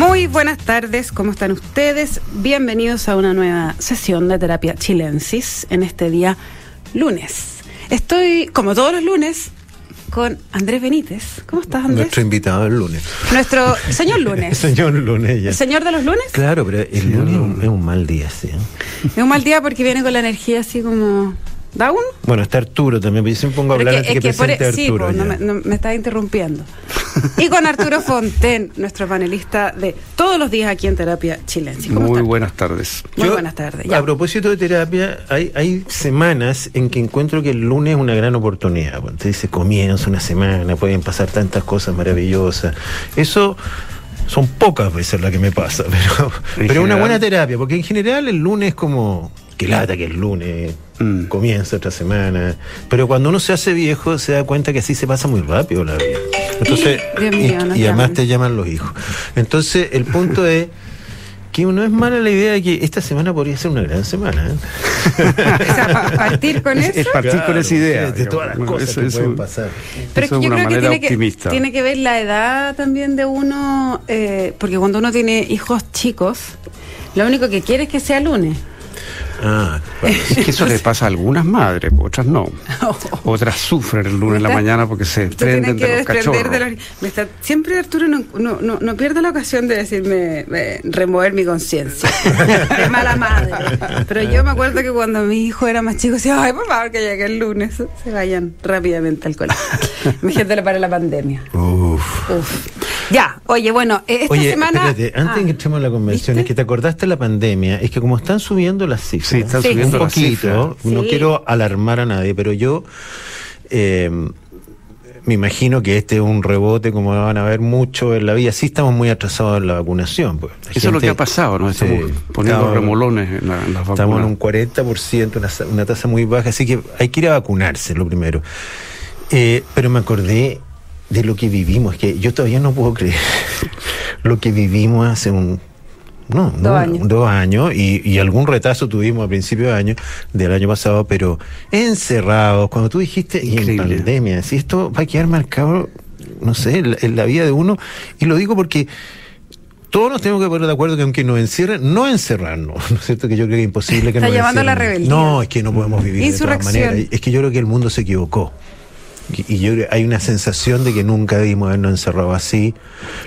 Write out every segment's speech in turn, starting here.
Muy buenas tardes, ¿cómo están ustedes? Bienvenidos a una nueva sesión de terapia chilensis en este día lunes. Estoy, como todos los lunes, con Andrés Benítez. ¿Cómo estás, Andrés? Nuestro invitado el lunes. Nuestro señor lunes. señor lunes, ya. ¿El señor de los lunes? Claro, pero el lunes es un, es un mal día, sí. Es un mal día porque viene con la energía así como ¿Da uno? Bueno, está Arturo también, yo siempre pongo a hablar antes que, que presente por, Arturo. Sí, pues, no me, no, está interrumpiendo. y con Arturo Fonten, nuestro panelista de todos los días aquí en Terapia Chilense. Muy está? buenas tardes. Muy yo, buenas tardes. Ya. A propósito de terapia, hay, hay semanas en que encuentro que el lunes es una gran oportunidad. Te dice comienza una semana, pueden pasar tantas cosas maravillosas. Eso son pocas veces las que me pasa, pero, pero una buena terapia, porque en general el lunes es como que lata que el lunes mm. comienza otra semana. Pero cuando uno se hace viejo se da cuenta que así se pasa muy rápido la vida. Entonces, y, y además te llaman los hijos. Entonces, el punto es que no es mala la idea de que esta semana podría ser una gran semana. ¿eh? o sea, partir con eso. Es partir claro, con esa idea. De todas las cosas eso, que pueden pasar. Pero es que yo creo que tiene, que tiene, que ver la edad también de uno, eh, porque cuando uno tiene hijos chicos, lo único que quiere es que sea lunes. Ah, Es que eso le pasa a algunas madres, otras no. Otras sufren el lunes en la mañana porque se desprenden de los cachorros. De siempre Arturo no, no, no, pierde la ocasión de decirme, remover mi conciencia. es mala madre. Pero yo me acuerdo que cuando mi hijo era más chico, decía, ay, por favor, que llegue el lunes. Se vayan rápidamente al colegio. le para la pandemia. Uf. Uf. Ya, oye, bueno, eh, esta oye, semana. Espérate, antes de que entremos en la convención, es que te acordaste de la pandemia, es que como están subiendo las cifras. Sí, están subiendo un poquito. No quiero alarmar a nadie, pero yo. Eh, me imagino que este es un rebote, como van a ver mucho en la vida. Sí estamos muy atrasados en la vacunación. Pues. La Eso gente, es lo que ha pasado, ¿no? Estamos poniendo estamos, remolones en, la, en las vacunas. Estamos en un 40%, una, una, tasa muy baja, así que hay que ir a vacunarse, lo primero. Eh, pero me acordé de lo que vivimos, que yo todavía no puedo creer lo que vivimos hace un no, dos años, dos años y, y, algún retazo tuvimos a principio de año, del año pasado, pero encerrados, cuando tú dijiste, Increíble. y en pandemia, si esto va a quedar marcado, no sé, en, en la vida de uno, y lo digo porque todos nos tenemos que poner de acuerdo que aunque nos encierren, no encerrarnos, ¿no es cierto? Que yo creo que es imposible que Está nos llamando a la rebeldía. No, es que no podemos vivir de todas maneras. Es que yo creo que el mundo se equivocó. Y yo hay una sensación de que nunca debimos habernos encerrado así.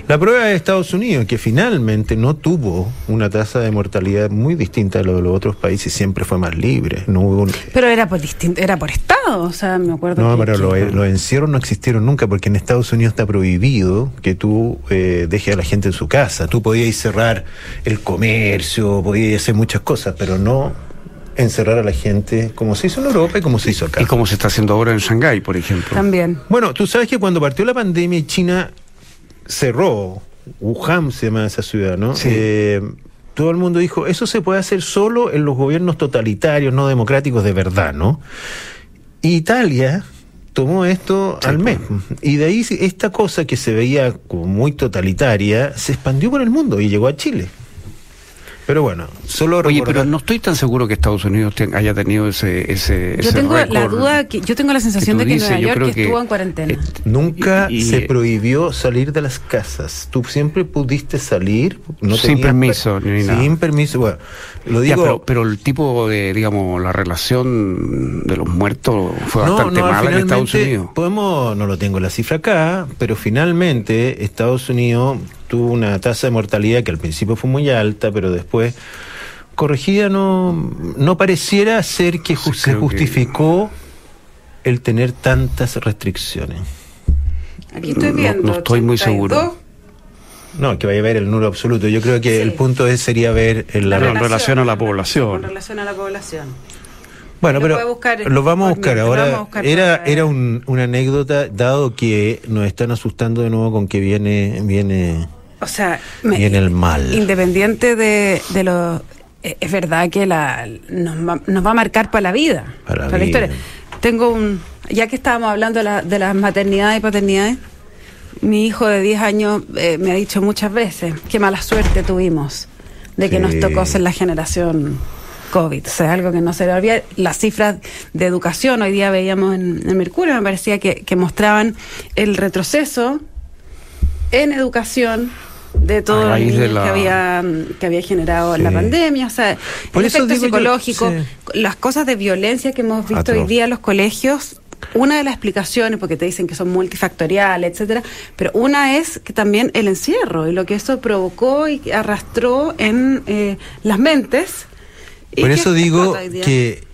La prueba de Estados Unidos, que finalmente no tuvo una tasa de mortalidad muy distinta de lo de los otros países, siempre fue más libre. No hubo un... Pero era por distinto, era por estado, o sea, me acuerdo. No, que, pero que... los, los encierros no existieron nunca, porque en Estados Unidos está prohibido que tú eh, dejes a la gente en su casa. Tú podías cerrar el comercio, podías hacer muchas cosas, pero no encerrar a la gente como se hizo en Europa y como se hizo acá. Y como se está haciendo ahora en Shanghái, por ejemplo. También. Bueno, tú sabes que cuando partió la pandemia y China cerró, Wuhan se llama esa ciudad, ¿no? Sí. Eh, todo el mundo dijo, eso se puede hacer solo en los gobiernos totalitarios, no democráticos de verdad, ¿no? Y Italia tomó esto sí, al mes. Y de ahí esta cosa que se veía como muy totalitaria se expandió por el mundo y llegó a Chile. Pero bueno, solo Oye, recordar... pero no estoy tan seguro que Estados Unidos ten, haya tenido ese ese Yo ese tengo la duda que yo tengo la sensación que de que dices, Nueva York que, estuvo en cuarentena. Eh, nunca y, y, se prohibió salir de las casas. Tú siempre pudiste salir no sin permiso per ni sin nada. permiso. Bueno, lo digo, ya, pero, pero, el tipo de digamos la relación de los muertos fue no, bastante no, mala en Estados Unidos. Podemos, no lo tengo la cifra acá, pero finalmente Estados Unidos tuvo una tasa de mortalidad que al principio fue muy alta, pero después corregida no, no pareciera ser que ju se justificó que... el tener tantas restricciones. Aquí estoy viendo. No, no estoy 82. muy seguro. No, que vaya a ver el número absoluto. Yo creo que sí. el punto es, sería ver en la, la relación, relación, a la población. En relación a la población. Bueno, pero lo vamos a buscar ahora. Vamos a buscar era era un, una anécdota, dado que nos están asustando de nuevo con que viene viene o sea, viene el mal. Independiente de, de los es verdad que la, nos, va, nos va a marcar para la vida. Para, para la historia. Tengo un. Ya que estábamos hablando de, la, de las maternidades y paternidades, mi hijo de 10 años eh, me ha dicho muchas veces qué mala suerte tuvimos de que sí. nos tocó ser la generación COVID. O sea, algo que no se le olvida. Las cifras de educación hoy día veíamos en, en Mercurio, me parecía que, que mostraban el retroceso en educación de todo lo que, había, que había generado la pandemia, o sea, el efecto psicológico, las cosas de violencia que hemos visto hoy día en los colegios una de las explicaciones, porque te dicen que son multifactoriales, etcétera, pero una es que también el encierro y lo que eso provocó y arrastró en eh, las mentes. Por eso digo que,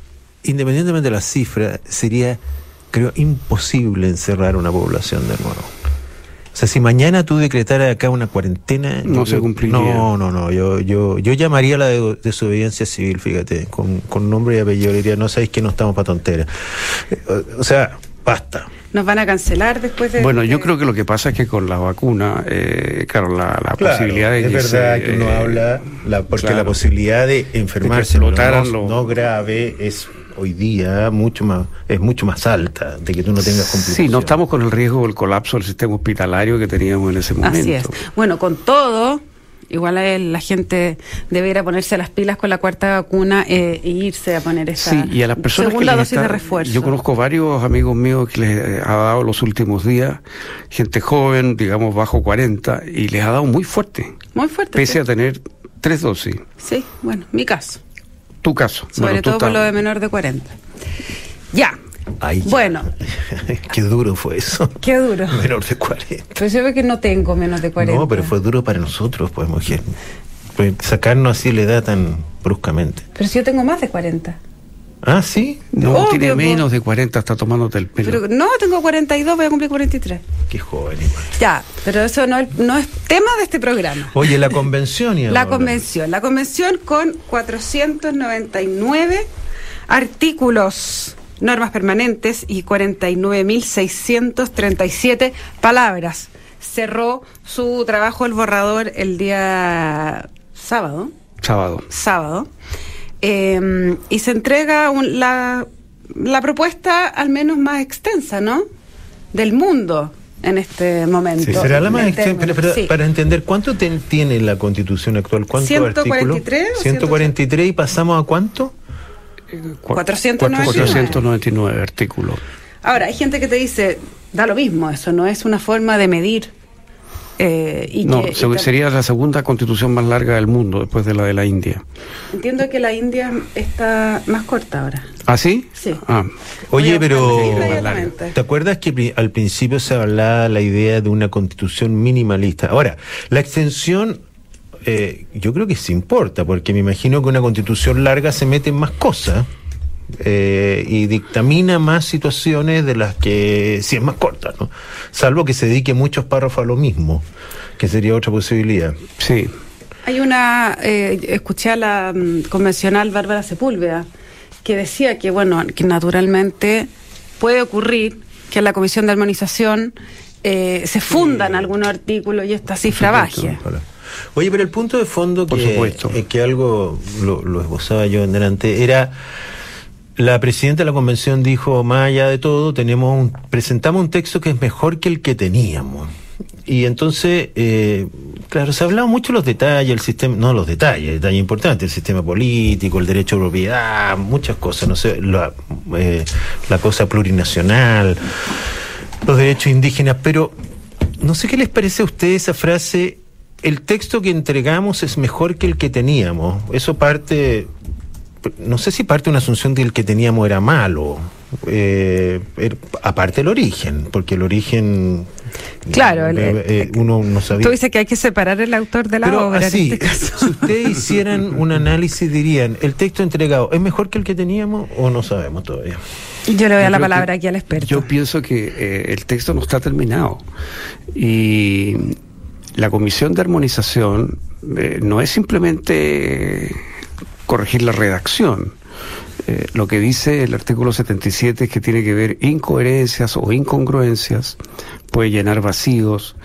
independientemente de las cifras, sería, creo, imposible encerrar una población de nuevo. O sea, si mañana tú decretaras acá una cuarentena... No se cumpliría. No, no, no. Yo, yo, yo llamaría a la desobediencia civil, fíjate, con, con nombre y apellido. diría, no sabéis que no estamos para tonteras. Eh, o, sea, basta. ¿Nos van a cancelar después de.? Bueno, yo creo que lo que pasa es que con la vacuna, eh, claro, la, posibilidad de. Es verdad que uno eh, habla, la, porque la posibilidad de enfermarse no, no grave es hoy día mucho más es mucho más alta de que tú no tengas complicaciones. Sí, no estamos con el riesgo del colapso del sistema hospitalario que teníamos en ese momento. Así es. Bueno, con todo, igual la gente debería ponerse las pilas con la cuarta vacuna eh, e irse a poner esa sí, y a las personas segunda dosis de refuerzo. Yo conozco varios amigos míos que les ha dado los últimos días, gente joven, digamos bajo 40, y les ha dado muy fuerte. Muy fuerte. Pese a tener tres dosis. Sí, bueno, mi caso tu caso. Sobre todo por lo de menor de 40. Ya. bueno. Qué duro fue eso. Qué duro. Menor de 40. Pero yo veo que no tengo menos de 40. No, pero fue duro para nosotros, pues, mujer. Pues, sacarnos así la edad tan bruscamente. Pero si yo tengo más de 40. Ah, sí. No, tiene menos de 40, está tomándote el pelo. Pero, no, tengo 42, voy a cumplir 43. Qué joven, igual. Ya, pero eso no, no es tema de este programa. Oye, la convención y La convención. La convención con 499 artículos, normas permanentes y 49.637 palabras. Cerró su trabajo el borrador el día sábado. Sábado. Sábado. Em, y se entrega la, la propuesta al menos más extensa, ¿no? Del mundo en este momento. Sí, será la más extensa, para entender, ¿cuánto tiene la constitución actual? ¿Cuántos 143 artículos? 143 y pasamos a cuánto? 499. 499 artículos. Ahora, hay gente que te dice, da lo mismo, eso no es una forma de medir eh, no, sería la segunda constitución más larga del mundo después de la de la India. Entiendo que la India está más corta ahora. ¿Ah, sí? Sí. Ah. Oye, pero ¿te acuerdas que al principio se hablaba la idea de una constitución minimalista? Ahora, la extensión eh, yo creo que sí importa, porque me imagino que una constitución larga se mete en más cosas. Eh, y dictamina más situaciones de las que si es más corta, ¿no? Salvo que se dedique muchos párrafos a lo mismo, que sería otra posibilidad. Sí. Hay una, eh, escuché a la mm, convencional Bárbara Sepúlveda, que decía que, bueno, que naturalmente puede ocurrir que en la Comisión de Armonización eh, se fundan algunos artículos y esta cifra baje. Oye, pero el punto de fondo Por que, que algo lo, lo esbozaba yo en delante era la presidenta de la convención dijo, más allá de todo, tenemos un, presentamos un texto que es mejor que el que teníamos. Y entonces, eh, claro, se ha hablado mucho de los detalles, el sistema, no los detalles, detalles importantes, el sistema político, el derecho a propiedad, muchas cosas, no sé, la, eh, la cosa plurinacional, los derechos indígenas, pero no sé qué les parece a ustedes esa frase, el texto que entregamos es mejor que el que teníamos. Eso parte no sé si parte de una asunción del que teníamos era malo, eh, er, aparte el origen, porque el origen Claro, eh, eh, uno no sabía. Tú dices que hay que separar el autor de la obra. Así, este si ustedes hicieran un análisis, dirían: ¿el texto entregado es mejor que el que teníamos o no sabemos todavía? Yo le doy la palabra aquí al experto. Yo pienso que el texto no está terminado. Y la comisión de armonización no es simplemente corregir la redacción. Eh, lo que dice el artículo 77 es que tiene que ver incoherencias o incongruencias, puede llenar vacíos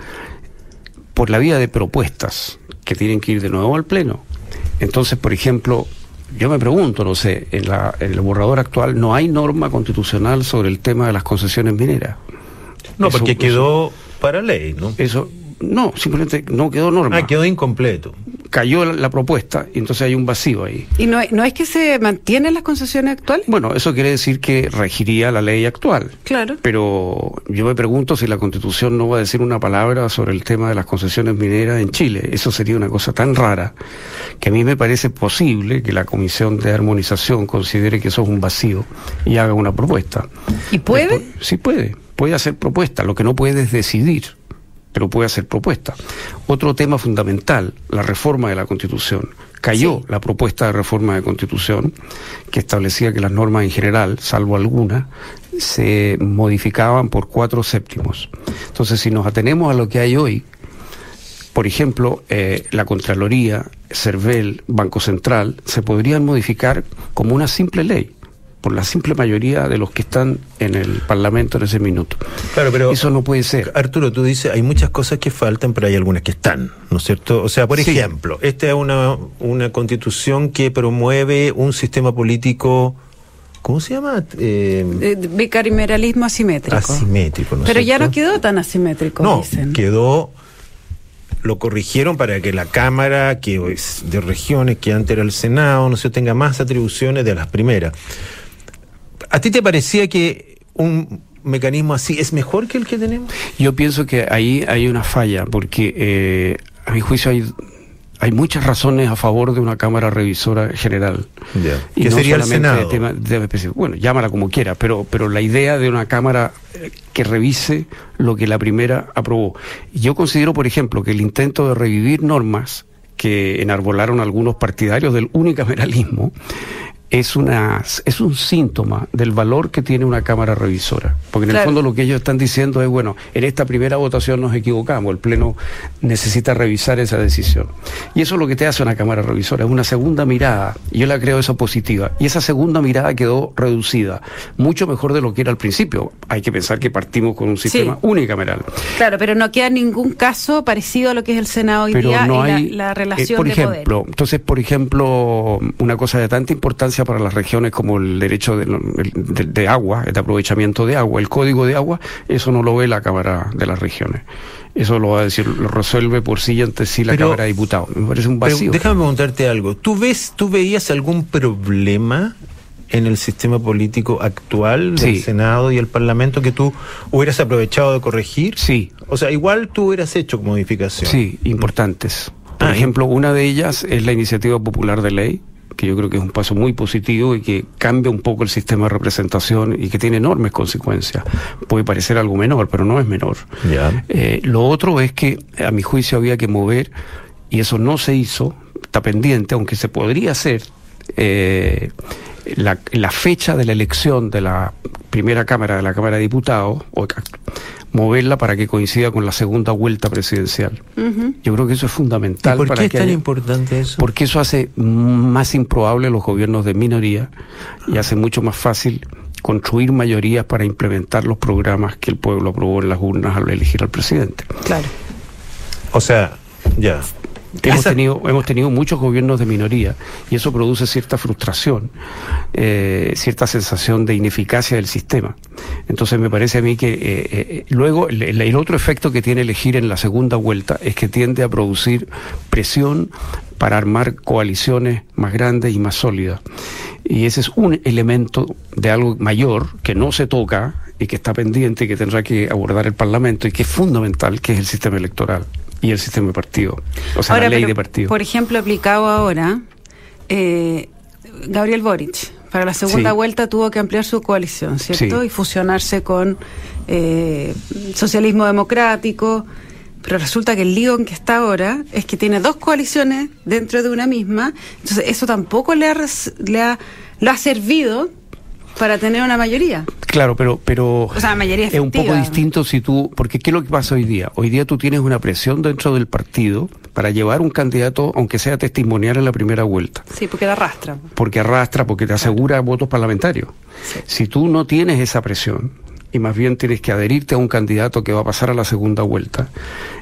por la vía de propuestas que tienen que ir de nuevo al Pleno. Entonces, por ejemplo, yo me pregunto, no sé, en, la, en el borrador actual no hay norma constitucional sobre el tema de las concesiones mineras. No, porque quedó para ley, ¿no? Eso, no, simplemente no quedó norma. Ah, quedó incompleto. Cayó la, la propuesta y entonces hay un vacío ahí. ¿Y no, no es que se mantienen las concesiones actuales? Bueno, eso quiere decir que regiría la ley actual. Claro. Pero yo me pregunto si la Constitución no va a decir una palabra sobre el tema de las concesiones mineras en Chile. Eso sería una cosa tan rara que a mí me parece posible que la Comisión de Armonización considere que eso es un vacío y haga una propuesta. ¿Y puede? Después- sí puede, puede hacer propuesta. Lo que no puede es decidir, pero puede hacer propuesta. Otro tema fundamental, la reforma de la Constitución. Cayó Sí. la propuesta de reforma de Constitución que establecía que las normas en general, salvo algunas, se modificaban por cuatro séptimos. Entonces, si nos atenemos a lo que hay hoy, por ejemplo, eh, la Contraloría, CERVEL, Banco Central, se podrían modificar como una simple ley, por la simple mayoría de los que están en el Parlamento en ese minuto. Claro, pero Eso no puede ser. Arturo, tú dices, hay muchas cosas que faltan, pero hay algunas que están, ¿no es cierto? O sea, por Sí. ejemplo, esta es una, una constitución que promueve un sistema político, ¿cómo se llama? Eh, Eh, bicameralismo asimétrico. asimétrico, ¿no es Pero ya cierto? no quedó tan asimétrico, No, dicen. quedó. Lo corrigieron para que la Cámara, que es de regiones, que antes era el Senado, no sé, tenga más atribuciones de las primeras. ¿A ti te parecía que un mecanismo así es mejor que el que tenemos? Yo pienso que ahí hay una falla, porque eh, a mi juicio hay, hay muchas razones a favor de una Cámara Revisora General. Ya. Y Que no sería el Senado. tema- de bueno, llámala como quiera, pero, pero la idea de una Cámara eh, que revise lo que la primera aprobó. Yo considero, por ejemplo, que el intento de revivir normas que enarbolaron algunos partidarios del unicameralismo es, una, es un síntoma del valor que tiene una Cámara Revisora. Porque en el fondo lo que ellos están diciendo es, bueno, en esta primera votación nos equivocamos, el Pleno necesita revisar esa decisión. Y eso es lo que te hace una Cámara Revisora, es una segunda mirada. Yo la creo eso positiva. Y esa segunda mirada quedó reducida, mucho mejor de lo que era al principio. Hay que pensar que partimos con un sistema unicameral. Claro, pero no queda ningún caso parecido a lo que es el Senado hoy pero día no la- hay la, eh, relación por de ejemplo poder. entonces por ejemplo una cosa de tanta importancia para las regiones como el derecho de, de- de agua el aprovechamiento de agua el código de agua eso no lo ve la cámara de las regiones eso lo va a decir lo resuelve por sí y ante sí la Pero- cámara de diputados me parece un Pero vacío déjame preguntarte algo. ¿Tú ves, tú veías algún problema en el sistema político actual del Sí. Senado y el Parlamento que tú hubieras aprovechado de corregir? sí O sea, igual tú hubieras hecho modificación. Sí, importantes. Por Ah, ejemplo, una de ellas es la iniciativa popular de ley, que yo creo que es un paso muy positivo y que cambia un poco el sistema de representación y que tiene enormes consecuencias. Puede parecer algo menor, pero no es menor. Eh, lo otro es que, a mi juicio, había que mover, y eso no se hizo, está pendiente, aunque se podría hacer, eh, la, la fecha de la elección de la primera Cámara, de la Cámara de Diputados, o moverla para que coincida con la segunda vuelta presidencial. Yo creo que eso es ¿Y fundamental por para qué es que tan haya- importante eso? porque eso hace más improbable los gobiernos de minoría y hace mucho más fácil construir mayorías para implementar los programas que el pueblo aprobó en las urnas al elegir al presidente. Claro. O sea, ya. Hemos tenido, hemos tenido muchos gobiernos de minoría y eso produce cierta frustración, eh, cierta sensación de ineficacia del sistema. Entonces me parece a mí que eh, eh, luego el, el- el otro efecto que tiene elegir en la segunda vuelta es que tiende a producir presión para armar coaliciones más grandes y más sólidas. Y ese es un elemento de algo mayor que no se toca y que está pendiente y que tendrá que abordar el Parlamento y que es fundamental, que es el sistema electoral y el sistema de partido, o sea, la ley pero, de partido. Por ejemplo, aplicado ahora, eh, Gabriel Boric, para la segunda Sí. vuelta tuvo que ampliar su coalición, ¿cierto? Sí. Y fusionarse con eh, socialismo democrático. Pero resulta que el lío en que está ahora es que tiene dos coaliciones dentro de una misma. Entonces, eso tampoco le ha, le ha, le ha servido para tener una mayoría. Claro, pero, pero O sea, mayoría es un poco distinto si tú, porque ¿qué es lo que pasa hoy día? Hoy día tú tienes una presión dentro del partido para llevar un candidato, aunque sea testimonial en la primera vuelta. Sí, porque arrastra. porque arrastra, porque te asegura votos parlamentarios. Si tú no tienes esa presión y más bien tienes que adherirte a un candidato que va a pasar a la segunda vuelta,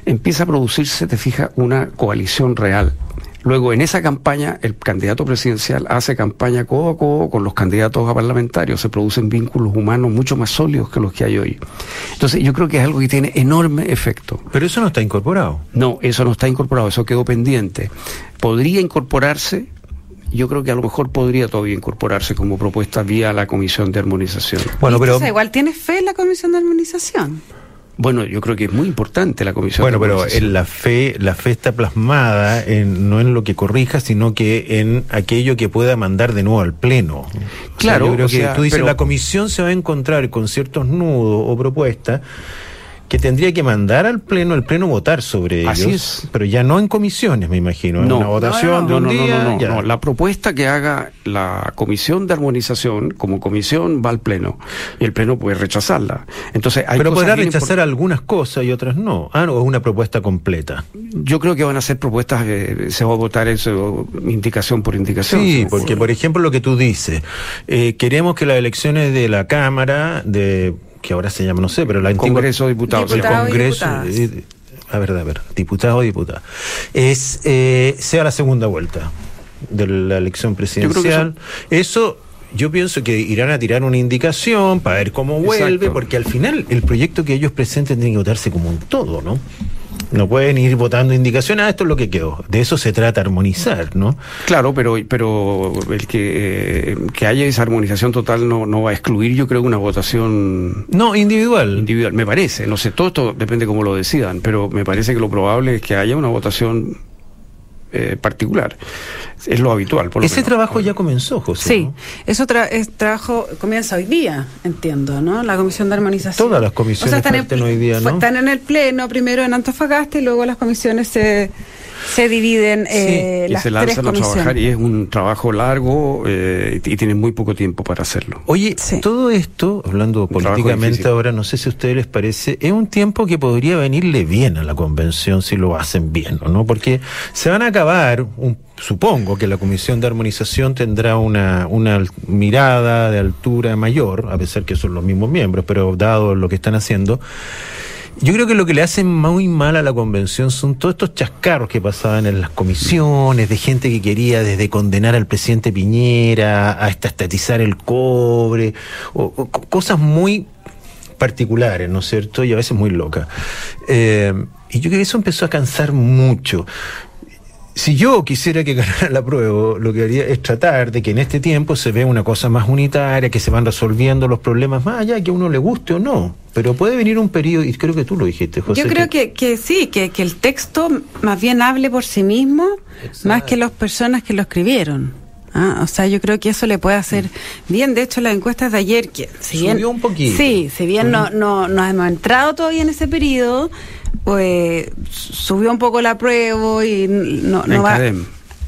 empieza a producirse, te fijas, una coalición real. Luego, en esa campaña, el candidato presidencial hace campaña codo a codo con los candidatos a parlamentarios. Se producen vínculos humanos mucho más sólidos que los que hay hoy. Entonces, yo creo que es algo que tiene enorme efecto. Pero eso no está incorporado. No, eso no está incorporado, eso quedó pendiente. Podría incorporarse yo creo que a lo mejor podría todavía incorporarse como propuesta vía la Comisión de Armonización. Bueno, pero igual tiene fe en la Comisión de Armonización. Bueno, yo creo que es muy importante la comisión. Bueno, pero en la fe, la fe está plasmada en, no en lo que corrija, sino que en aquello que pueda mandar de nuevo al pleno. Claro, yo creo que tú dices la comisión se va a encontrar con ciertos nudos o propuestas que tendría que mandar al pleno, el pleno votar sobre ellos, pero ya no en comisiones, me imagino, no, una votación no, de un día. No, la propuesta que haga la comisión de armonización como comisión va al pleno y el pleno puede rechazarla. Entonces, hay pero podrá rechazar algunas cosas y otras no. Ah, no, es una propuesta completa. Yo creo que van a ser propuestas, que se va a votar eso indicación por indicación. Sí, porque por ejemplo lo que tú dices, eh, queremos que las elecciones de la Cámara de que ahora se llama, no sé, pero la antigua... Congreso de Diputados. el Congreso... a ver, a ver, diputado o diputada. Es, eh, sea la segunda vuelta de la elección presidencial. Eso yo pienso que irán a tirar una indicación para ver cómo vuelve, porque al final el proyecto que ellos presenten tiene que votarse como un todo, ¿no? No pueden ir votando indicaciones, ah, esto es lo que quedó. De eso se trata armonizar, ¿no? Claro, pero, pero el que, eh, que haya esa armonización total no, no va a excluir, yo creo, una votación. No, individual. Individual, me parece. No sé, todo esto depende cómo lo decidan, pero me parece que lo probable es que haya una votación eh, particular. Es lo habitual. Por Ese trabajo ya comenzó, José. Sí, eso es trabajo comienza hoy día, entiendo, ¿no? La comisión de armonización. Todas las comisiones están hoy día, ¿no? Están en el pleno, primero en Antofagasta y luego las comisiones se se dividen eh, y se lanzan a trabajar y es un trabajo largo eh, y tienen muy poco tiempo para hacerlo. Oye, todo esto, hablando políticamente ahora, no sé si a ustedes les parece, es un tiempo que podría venirle bien a la convención si lo hacen bien, ¿no? Porque se van a acabar, supongo que la Comisión de Armonización tendrá una, una mirada de altura mayor, a pesar que son los mismos miembros, pero dado lo que están haciendo, yo creo que lo que le hace muy mal a la convención son todos estos chascarros que pasaban en las comisiones, de gente que quería desde condenar al presidente Piñera hasta estatizar el cobre, o, cosas muy particulares, ¿no es cierto? Y a veces muy locas. Eh, y yo creo que eso empezó a cansar mucho si yo quisiera que ganara la prueba, lo que haría es tratar de que en este tiempo se vea una cosa más unitaria, que se van resolviendo los problemas más allá, que a uno le guste o no. Pero puede venir un periodo, y creo que tú lo dijiste, José. Yo creo que, que, sí, que, que, el texto más bien hable por sí mismo, más que las personas que lo escribieron. Ah, o sea, yo creo que eso le puede hacer bien. De hecho, las encuestas de ayer, que si Subió un poquito. Sí, si bien no, no, no hemos entrado todavía en ese periodo, pues subió un poco la prueba y no, no va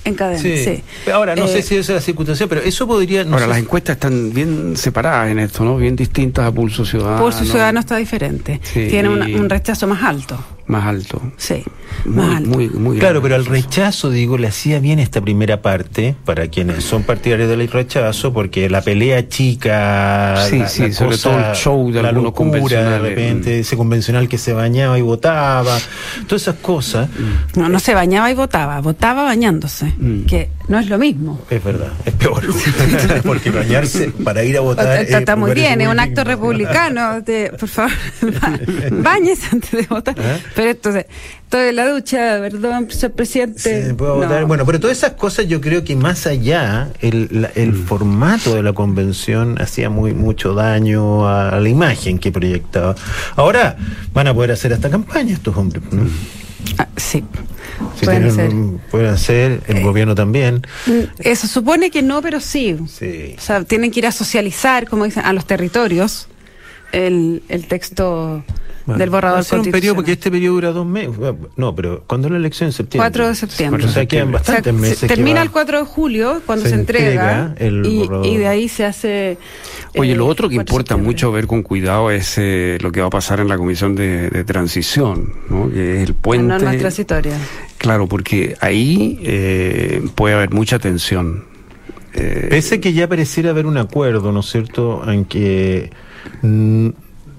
en cadena, sí. Ahora, no sé eh, si esa es la circunstancia, pero eso podría... ahora, las encuestas están bien separadas en esto, ¿no? Bien distintas a Pulso Ciudadano. Pulso Ciudadano está diferente. Tiene un rechazo más alto más alto. Sí, muy, más alto. Muy, muy claro, pero el rechazo, digo, le hacía bien esta primera parte para quienes son partidarios del rechazo, porque la pelea chica, sí, sí, sobre todo el show de la locura, de repente, ese convencional que se bañaba y votaba, todas esas cosas. No, no se bañaba y votaba, votaba bañándose, mm. que no es lo mismo. Es verdad, es peor, porque bañarse para ir a votar. Está, muy bien, es un acto republicano, de, por favor, bañes antes de votar. ¿Eh? Pero entonces, estoy en la ducha, perdón, señor presidente. Bueno, pero todas esas cosas yo creo que más allá, el, el mm. formato de la convención hacía muy mucho daño a, la imagen que proyectaba. Ahora van a poder hacer esta campaña estos hombres. ¿no? Ah, sí. Pueden, hacer. pueden hacer, el eh, gobierno también. Mm, eso supone que no, pero sí. sí. O sea, tienen que ir a socializar, como dicen, a los territorios el, el texto del borrador va un periodo porque este periodo dura dos meses. No, pero cuando la elección en septiembre. 4 de septiembre. O sea, quedan bastantes meses. termina el 4 de julio, cuando se, entrega, el y, y, de ahí se hace. Oye, lo eh, otro que importa mucho ver con cuidado es eh, lo que va a pasar en la comisión de, transición, ¿no? que es el puente. La norma transitoria. Claro, porque ahí eh, puede haber mucha tensión. Pese que ya pareciera haber un acuerdo, ¿no es cierto?, en que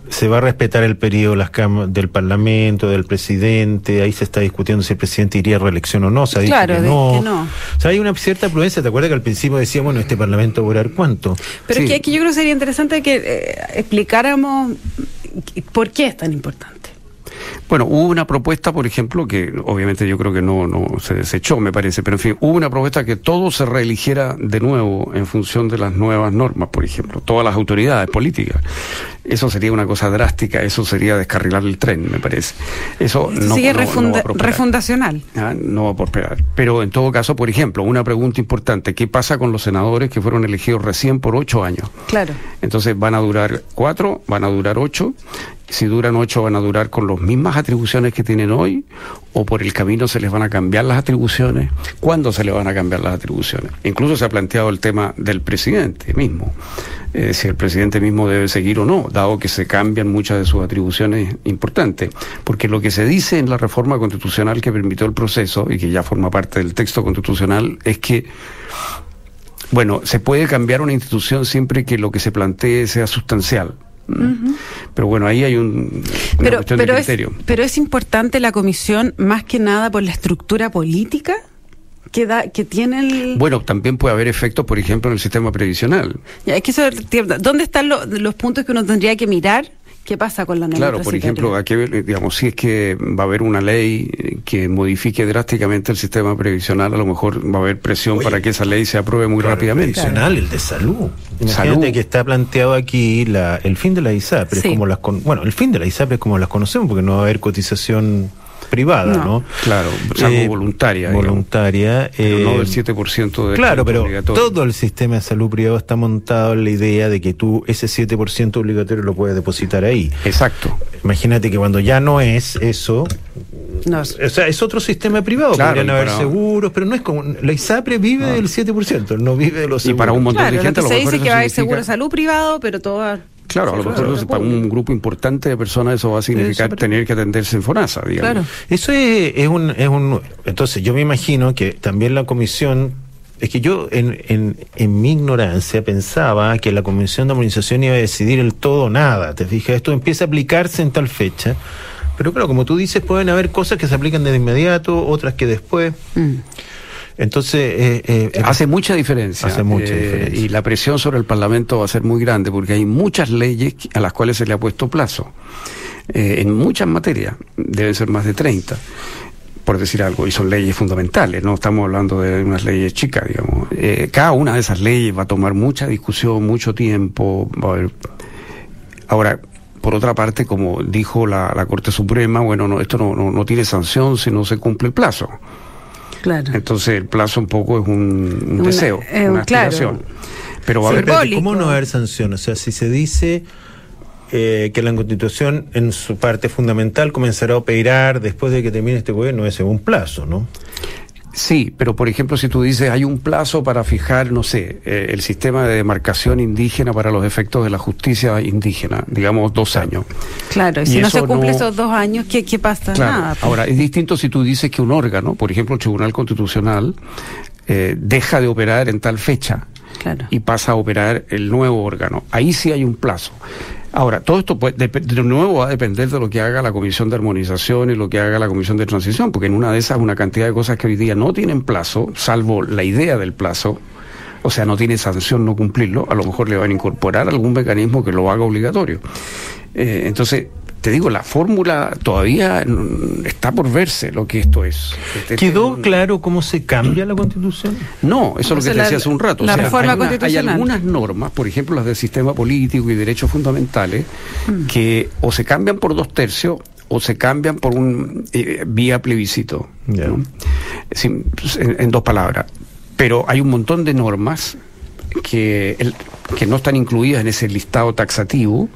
se va a respetar el periodo las del Parlamento, del presidente, ahí se está discutiendo si el presidente iría a reelección o no, se ha dicho claro, que, no. que no. O sea, hay una cierta prudencia, ¿te acuerdas que al principio decíamos, bueno, este Parlamento va a durar cuánto? Pero sí. que, que, yo creo que sería interesante que eh, explicáramos por qué es tan importante. Bueno, hubo una propuesta, por ejemplo, que obviamente yo creo que no, no se desechó, me parece, pero en fin, hubo una propuesta que todo se reeligiera de nuevo en función de las nuevas normas, por ejemplo, todas las autoridades políticas. Eso sería una cosa drástica, eso sería descarrilar el tren, me parece. Eso no, Sigue no, refunda, no va a refundacional. Ah, no va a prosperar. Pero en todo caso, por ejemplo, una pregunta importante, ¿qué pasa con los senadores que fueron elegidos recién por ocho años? Claro. Entonces van a durar cuatro, van a durar ocho, si duran ocho van a durar con las mismas atribuciones que tienen hoy o por el camino se les van a cambiar las atribuciones, cuándo se les van a cambiar las atribuciones. Incluso se ha planteado el tema del presidente mismo, eh, si el presidente mismo debe seguir o no, dado que se cambian muchas de sus atribuciones importantes, porque lo que se dice en la reforma constitucional que permitió el proceso y que ya forma parte del texto constitucional es que bueno, se puede cambiar una institución siempre que lo que se plantee sea sustancial. Uh -huh. Pero bueno, ahí hay un, una pero, cuestión pero de criterio. Es, pero es importante la comisión más que nada por la estructura política que, da, que tiene el... Bueno, también puede haber efectos, por ejemplo, en el sistema previsional. Ya, es que eso, ¿Dónde están lo, los puntos que uno tendría que mirar? ¿Qué pasa con la Claro, por ejemplo, aquí, digamos, si es que va a haber una ley que modifique drásticamente el sistema previsional, a lo mejor va a haber presión Oye, para que esa ley se apruebe muy claro, rápidamente. El previsional, el de salud. Imagínate Salud. que está planteado aquí la, el fin de la ISAPRE, Sí. como las con- bueno, el fin de la ISAPRE es como las conocemos, porque no va a haber cotización privada, No. ¿no? Claro, salvo Eh, voluntaria. digamos. Voluntaria. Pero no eh, del 7% de Claro, pero todo el sistema de salud privado está montado en la idea de que tú ese 7% obligatorio lo puedes depositar ahí. Exacto. Imagínate que cuando ya no es eso, No, o sea, es otro sistema privado, Claro, podrían y haber para- seguros, pero no es como la ISAPRE vive No. del 7%, no vive de los Y seguros. para un montón claro, de lo gente que lo se mejor dice que va a haber seguro de salud privado, pero todo va... Claro, a lo mejor claro, para un grupo importante de personas eso va a significar tener que atenderse en FONASA, digamos. Claro. Eso es, es un, es un... Entonces yo me imagino que también la comisión... Es que yo en, en, en mi ignorancia pensaba que la comisión de armonización iba a decidir el todo o nada. ¿Te fijas? Esto empieza a aplicarse en tal fecha. Pero claro, como tú dices, pueden haber cosas que se aplican de inmediato, otras que después. Mm. Entonces... eh, eh, Hace mucha diferencia. Hace mucha eh, diferencia. Y la presión sobre el Parlamento va a ser muy grande porque hay muchas leyes a las cuales se le ha puesto plazo. Eh, en muchas materias, deben ser más de 30, por decir algo, y son leyes fundamentales, no estamos hablando de unas leyes chicas, digamos. Eh, cada una de esas leyes va a tomar mucha discusión, mucho tiempo. Va a haber... Ahora, por otra parte, como dijo la, la Corte Suprema, bueno, no, esto no, no, no tiene sanción si no se cumple el plazo. Claro. Entonces el plazo un poco es un, un Una- deseo, eh, una claro. aspiración. Pero va a haber... ¿Cómo no va a haber sanción? O sea, si se dice eh, que la Constitución en su parte fundamental comenzará a operar después de que termine este gobierno, ese es un plazo, ¿no? Sí, pero por ejemplo, si tú dices hay un plazo para fijar, no sé, eh, el sistema de demarcación indígena para los efectos de la justicia indígena, digamos dos años. Claro, y Y si no se no- esos dos años, ¿qué, qué pasa? Claro. Nada. pues. Ahora, es distinto si tú dices que un órgano, por ejemplo, el Tribunal Constitucional, eh, deja de operar en tal fecha Y pasa a operar el nuevo órgano. Ahí sí hay un plazo. Ahora, todo esto dep- de nuevo va a depender de lo que haga la Comisión de Armonización y lo que haga la Comisión de Transición, porque en una de esas una cantidad de cosas que hoy día no tienen plazo, salvo la idea del plazo, o sea, no tiene sanción no cumplirlo, a lo mejor le van a incorporar algún mecanismo que lo haga obligatorio. Eh, entonces, te digo, la fórmula todavía está por verse lo que esto es. Este- este ¿Quedó un- claro cómo se cambia la Constitución? no, eso es lo que te la- decía hace un rato. la reforma hay, una- hay constitucional. algunas normas, por ejemplo las del sistema político y derechos fundamentales, Mm. que o se cambian por dos tercios o se cambian por un eh, vía plebiscito. Sin- en, en dos palabras. Pero hay un montón de normas que, el- que no están incluidas en ese listado taxativo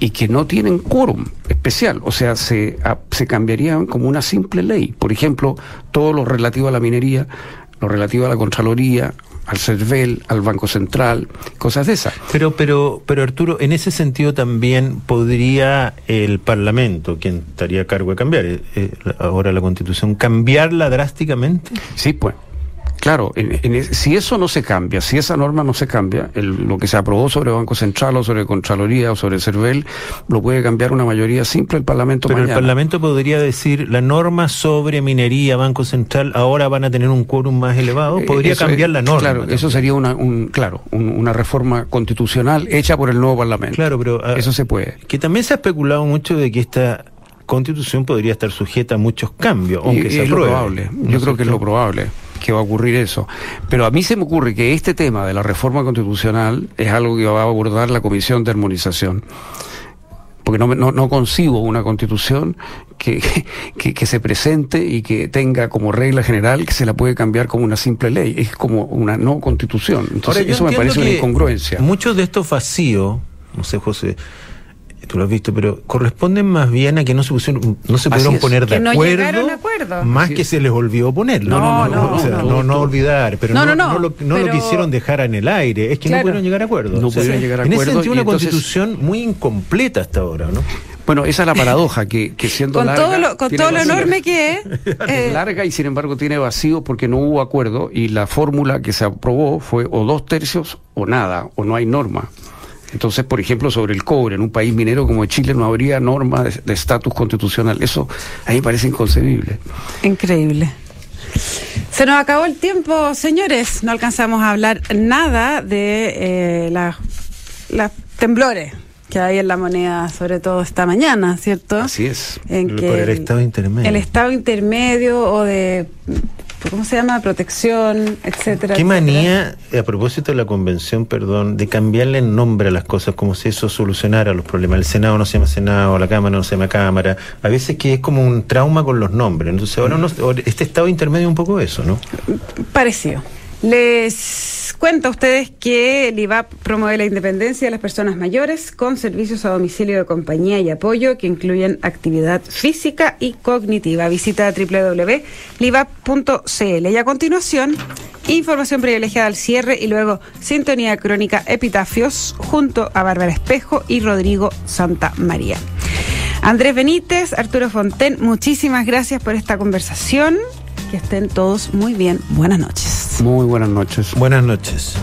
y que no tienen quórum especial, o sea, se, a- se cambiarían como una simple ley. Por ejemplo, todo lo relativo a la minería, lo relativo a la Contraloría, al CERVEL, al Banco Central, cosas de esas. Pero, pero, pero Arturo, en ese sentido también podría el Parlamento, quien estaría a cargo de cambiar eh, eh, ahora la Constitución, cambiarla drásticamente. Sí, pues. Claro, en- en si eso no se cambia, si esa norma no se cambia, el- lo que se aprobó sobre Banco Central o sobre Contraloría o sobre CERVEL, lo puede cambiar una mayoría simple el Parlamento Pero el. Parlamento podría decir, la norma sobre minería, Banco Central, ahora van a tener un quórum más elevado. Eh, Podría eso cambiar es- la norma. Claro, también. eso sería una, un, claro, un- una reforma constitucional hecha por el nuevo Parlamento. Claro, pero... ah, Eso se puede. Que también se ha especulado mucho de que esta constitución podría estar sujeta a muchos cambios, aunque Y- se es lo probable. ¿no Yo creo que es lo probable que va a ocurrir eso. Pero a mí se me ocurre que este tema de la reforma constitucional es algo que va a abordar la Comisión de Armonización. Porque no, no, no concibo una constitución que, que, que se presente y que tenga como regla general que se la puede cambiar como una simple ley. Es como una no constitución. Entonces, Ahora, eso me parece una incongruencia. Muchos de estos vacíos, no sé, José, tú lo has visto, pero corresponden más bien a que no se pusieron, no se pudieron poner de Que no acuerdo, llegaron a acuerdo. más Así que es. se les olvidó ponerlo. No, no, o sea, no, no, olvidar, pero No, no, no, no, lo, no lo pero- quisieron dejar en el aire, es que Claro. no pudieron llegar a acuerdo. No pudieron llegar a en acuerdo ese sentido, una entonces- constitución muy incompleta hasta ahora, ¿no? Bueno, esa es la paradoja, que, que siendo Con larga, todo lo, con todo lo enorme que es. Es eh, larga y sin embargo tiene vacío porque no hubo acuerdo y la fórmula que se aprobó fue o dos tercios o nada, o no hay norma. Entonces, por ejemplo, sobre el cobre, en un país minero como Chile no habría norma de estatus constitucional. Eso a mí me parece inconcebible. Increíble. Se nos acabó el tiempo, señores. No alcanzamos a hablar nada de eh, las las temblores que hay en la moneda, sobre todo esta mañana, ¿cierto? Así es. En Por que el estado intermedio. El estado intermedio o de, ¿cómo se llama? Protección, etcétera. Qué etcétera. manía, a propósito de la convención, perdón, de cambiarle el nombre a las cosas como si eso solucionara los problemas. El Senado no se llama Senado, la Cámara no se llama Cámara. A veces que es como un trauma con los nombres. Entonces ahora no- este estado intermedio es un poco eso, ¿no? Parecido. Les cuento a ustedes que el IVAP promueve la independencia de las personas mayores con servicios a domicilio de compañía y apoyo que incluyen actividad física y cognitiva. Visita www.livap.cl y a continuación información privilegiada al cierre y luego sintonía crónica Epitafios junto a Bárbara Espejo y Rodrigo Santa María. Andrés Benítez, Arturo Fonten, muchísimas gracias por esta conversación. Que estén todos muy bien. Buenas noches. Muy buenas noches. Buenas noches.